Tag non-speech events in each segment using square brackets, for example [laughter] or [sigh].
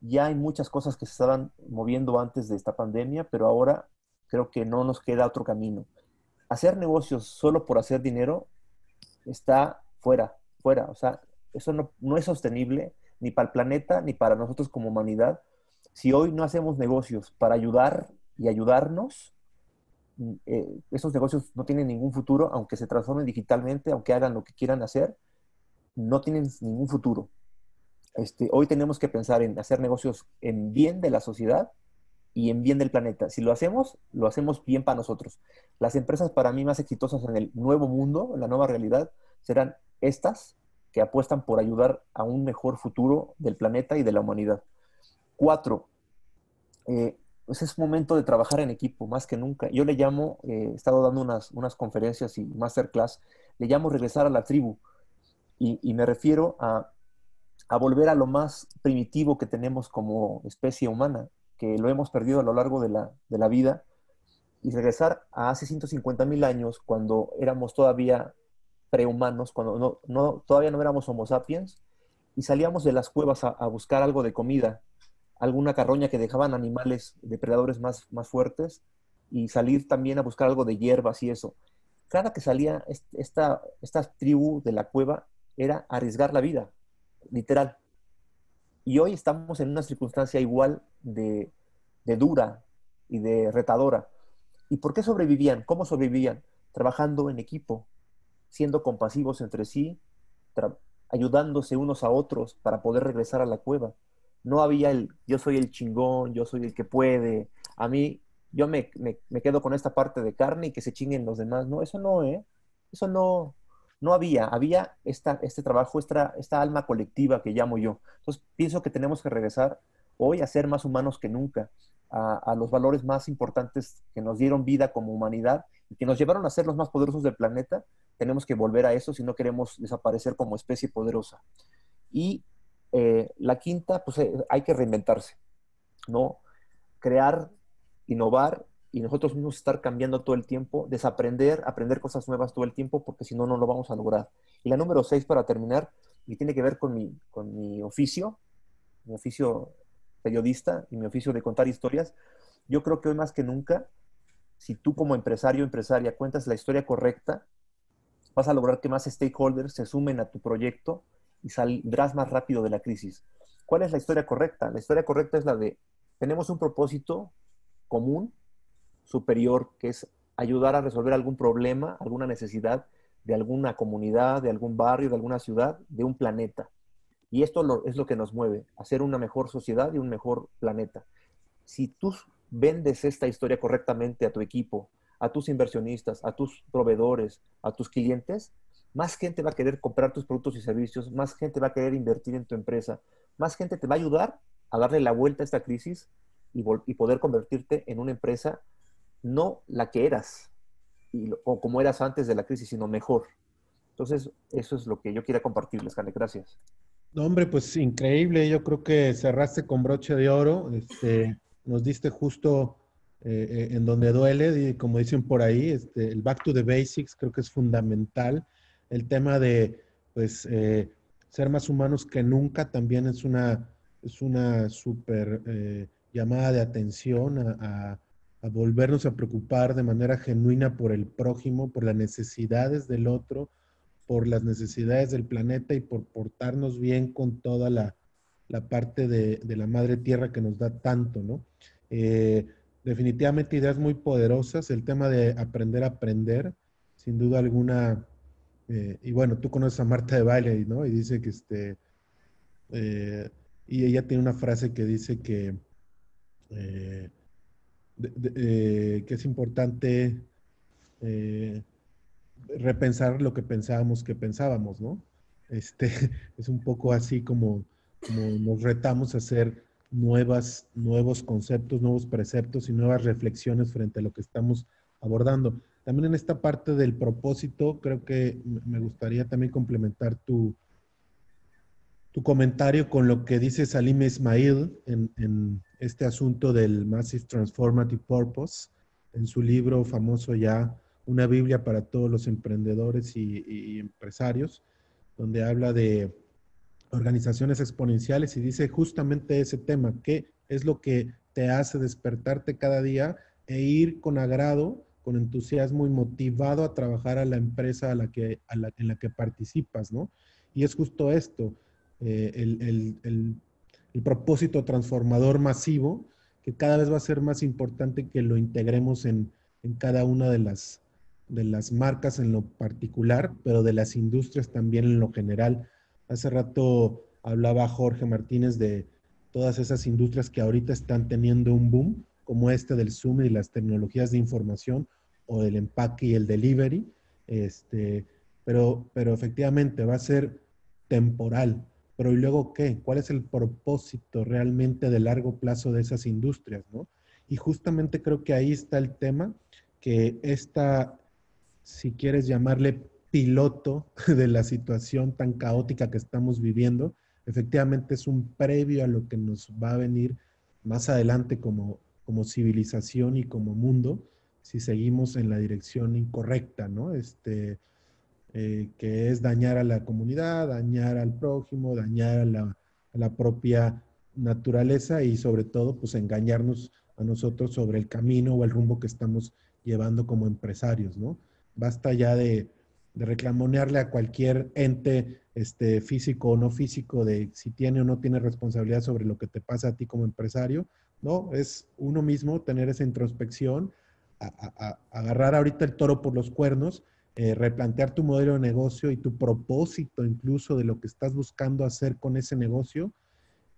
Ya hay muchas cosas que se estaban moviendo antes de esta pandemia, pero ahora creo que no nos queda otro camino. Hacer negocios solo por hacer dinero está fuera, fuera. O sea, eso no, no es sostenible ni para el planeta ni para nosotros como humanidad. Si hoy no hacemos negocios para ayudar y ayudarnos, mm, eh, esos negocios no tienen ningún futuro, aunque se transformen digitalmente, aunque hagan lo que quieran hacer, no tienen ningún futuro. Este, hoy tenemos que pensar en hacer negocios en bien de la sociedad y en bien del planeta. Si lo hacemos, lo hacemos bien para nosotros. Las empresas para mí más exitosas en el nuevo mundo, en la nueva realidad, serán estas que apuestan por ayudar a un mejor futuro del planeta y de la humanidad. Cuatro, eh, pues es momento de trabajar en equipo, más que nunca. Yo le llamo, eh, he estado dando unas, unas conferencias y masterclass, le llamo regresar a la tribu. Y, y me refiero a, a, volver a lo más primitivo que tenemos como especie humana, que lo hemos perdido a lo largo de la, de la vida, y regresar a hace 150 mil años, cuando éramos todavía prehumanos, cuando no, no, todavía no éramos homo sapiens, y salíamos de las cuevas a, buscar algo de comida, alguna carroña que dejaban animales depredadores más, más fuertes, y salir también a buscar algo de hierbas y eso. Cada que salía esta, esta tribu de la cueva era arriesgar la vida, literal. Y hoy estamos en una circunstancia igual de, de dura y de retadora. ¿Y por qué sobrevivían? ¿Cómo sobrevivían? Trabajando en equipo, siendo compasivos entre sí, ayudándose unos a otros para poder regresar a la cueva. No había el yo soy el chingón, yo soy el que puede, a mí yo me, me, me quedo con esta parte de carne y que se chinguen los demás. No, eso no, ¿eh? Eso no, no había. Había esta, este trabajo, esta, esta alma colectiva que llamo yo. Entonces pienso que tenemos que regresar hoy a ser más humanos que nunca, a, los valores más importantes que nos dieron vida como humanidad y que nos llevaron a ser los más poderosos del planeta tenemos que volver a eso si no queremos desaparecer como especie poderosa. Y eh, la quinta, pues eh, hay que reinventarse, ¿no? Crear, innovar y nosotros mismos estar cambiando todo el tiempo, desaprender, aprender cosas nuevas todo el tiempo, porque si no, no lo vamos a lograr. Y la número seis, para terminar, y tiene que ver con mi, con mi oficio, mi oficio periodista y mi oficio de contar historias, yo creo que hoy más que nunca, si tú como empresario o empresaria cuentas la historia correcta, vas a lograr que más stakeholders se sumen a tu proyecto y saldrás más rápido de la crisis. ¿Cuál es la historia correcta? La historia correcta es la de, tenemos un propósito común, superior, que es ayudar a resolver algún problema, alguna necesidad de alguna comunidad, de algún barrio, de alguna ciudad, de un planeta. Y esto es lo que nos mueve, hacer una mejor sociedad y un mejor planeta. Si tú vendes esta historia correctamente a tu equipo, a tus inversionistas, a tus proveedores, a tus clientes, más gente va a querer comprar tus productos y servicios, más gente va a querer invertir en tu empresa, más gente te va a ayudar a darle la vuelta a esta crisis y poder convertirte en una empresa no la que eras o como eras antes de la crisis, sino mejor. Entonces, eso es lo que yo quería compartirles, Cane. Gracias. No, hombre, pues increíble. Yo creo que cerraste con broche de oro. Este, nos diste justo eh, eh, en donde duele, y como dicen por ahí, este, el back to the basics creo que es fundamental. El tema de, pues, eh, ser más humanos que nunca también es una, es una súper llamada de atención a, a, volvernos a preocupar de manera genuina por el prójimo, por las necesidades del otro, por las necesidades del planeta y por portarnos bien con toda la, la parte de, de, la madre tierra que nos da tanto, ¿no? Eh, definitivamente ideas muy poderosas. El tema de aprender a aprender, sin duda alguna. Eh, y bueno, tú conoces a Marta de Baile, ¿no? Y dice que este. Eh, y ella tiene una frase que dice que. Que es importante repensar lo que pensábamos que pensábamos, ¿no? Este, [laughs] es un poco así como, como nos retamos a hacer nuevas, nuevos conceptos, nuevos preceptos y nuevas reflexiones frente a lo que estamos abordando. También en esta parte del propósito, creo que me gustaría también complementar tu, tu comentario con lo que dice Salim Ismail en, este asunto del Massive Transformative Purpose, en su libro famoso ya, Una Biblia para todos los emprendedores y, empresarios, donde habla de organizaciones exponenciales y dice justamente ese tema, qué es lo que te hace despertarte cada día e ir con agrado, con entusiasmo y motivado a trabajar a la empresa a la que, en la que participas, ¿no? Y es justo esto, eh, el, propósito transformador masivo, que cada vez va a ser más importante que lo integremos en, en cada una de las, de las marcas en lo particular, pero de las industrias también en lo general. Hace rato hablaba Jorge Martínez de todas esas industrias que ahorita están teniendo un boom, como este del Zoom y las tecnologías de información o del empaque y el delivery. Este, pero, pero efectivamente va a ser temporal. Pero ¿y luego qué? ¿Cuál es el propósito realmente de largo plazo de esas industrias? ¿no? Y justamente creo que ahí está el tema, que esta, si quieres llamarle piloto [laughs] de la situación tan caótica que estamos viviendo, efectivamente es un previo a lo que nos va a venir más adelante como, como civilización y como mundo si seguimos en la dirección incorrecta, ¿no? Este, eh, que es dañar a la comunidad, dañar al prójimo, dañar a la, a propia naturaleza y sobre todo, pues engañarnos a nosotros sobre el camino o el rumbo que estamos llevando como empresarios, ¿no? Basta ya de, de reclamonearle a cualquier ente este, físico o no físico de si tiene o no tiene responsabilidad sobre lo que te pasa a ti como empresario. No, es uno mismo tener esa introspección, agarrar ahorita el toro por los cuernos, eh, replantear tu modelo de negocio y tu propósito incluso de lo que estás buscando hacer con ese negocio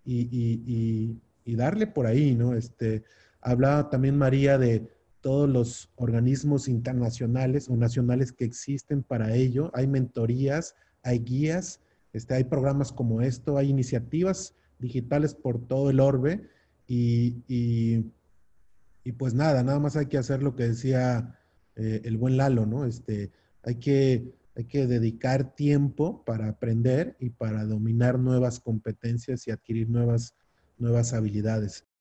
y, y darle por ahí, ¿no? Este, hablaba también María de todos los organismos internacionales o nacionales que existen para ello. Hay mentorías, hay guías, este, hay programas como esto, hay iniciativas digitales por todo el orbe y, y, pues nada, nada más hay que hacer lo que decía eh, el buen Lalo, ¿no? Este, hay que, hay que dedicar tiempo para aprender y para dominar nuevas competencias y adquirir nuevas, nuevas habilidades.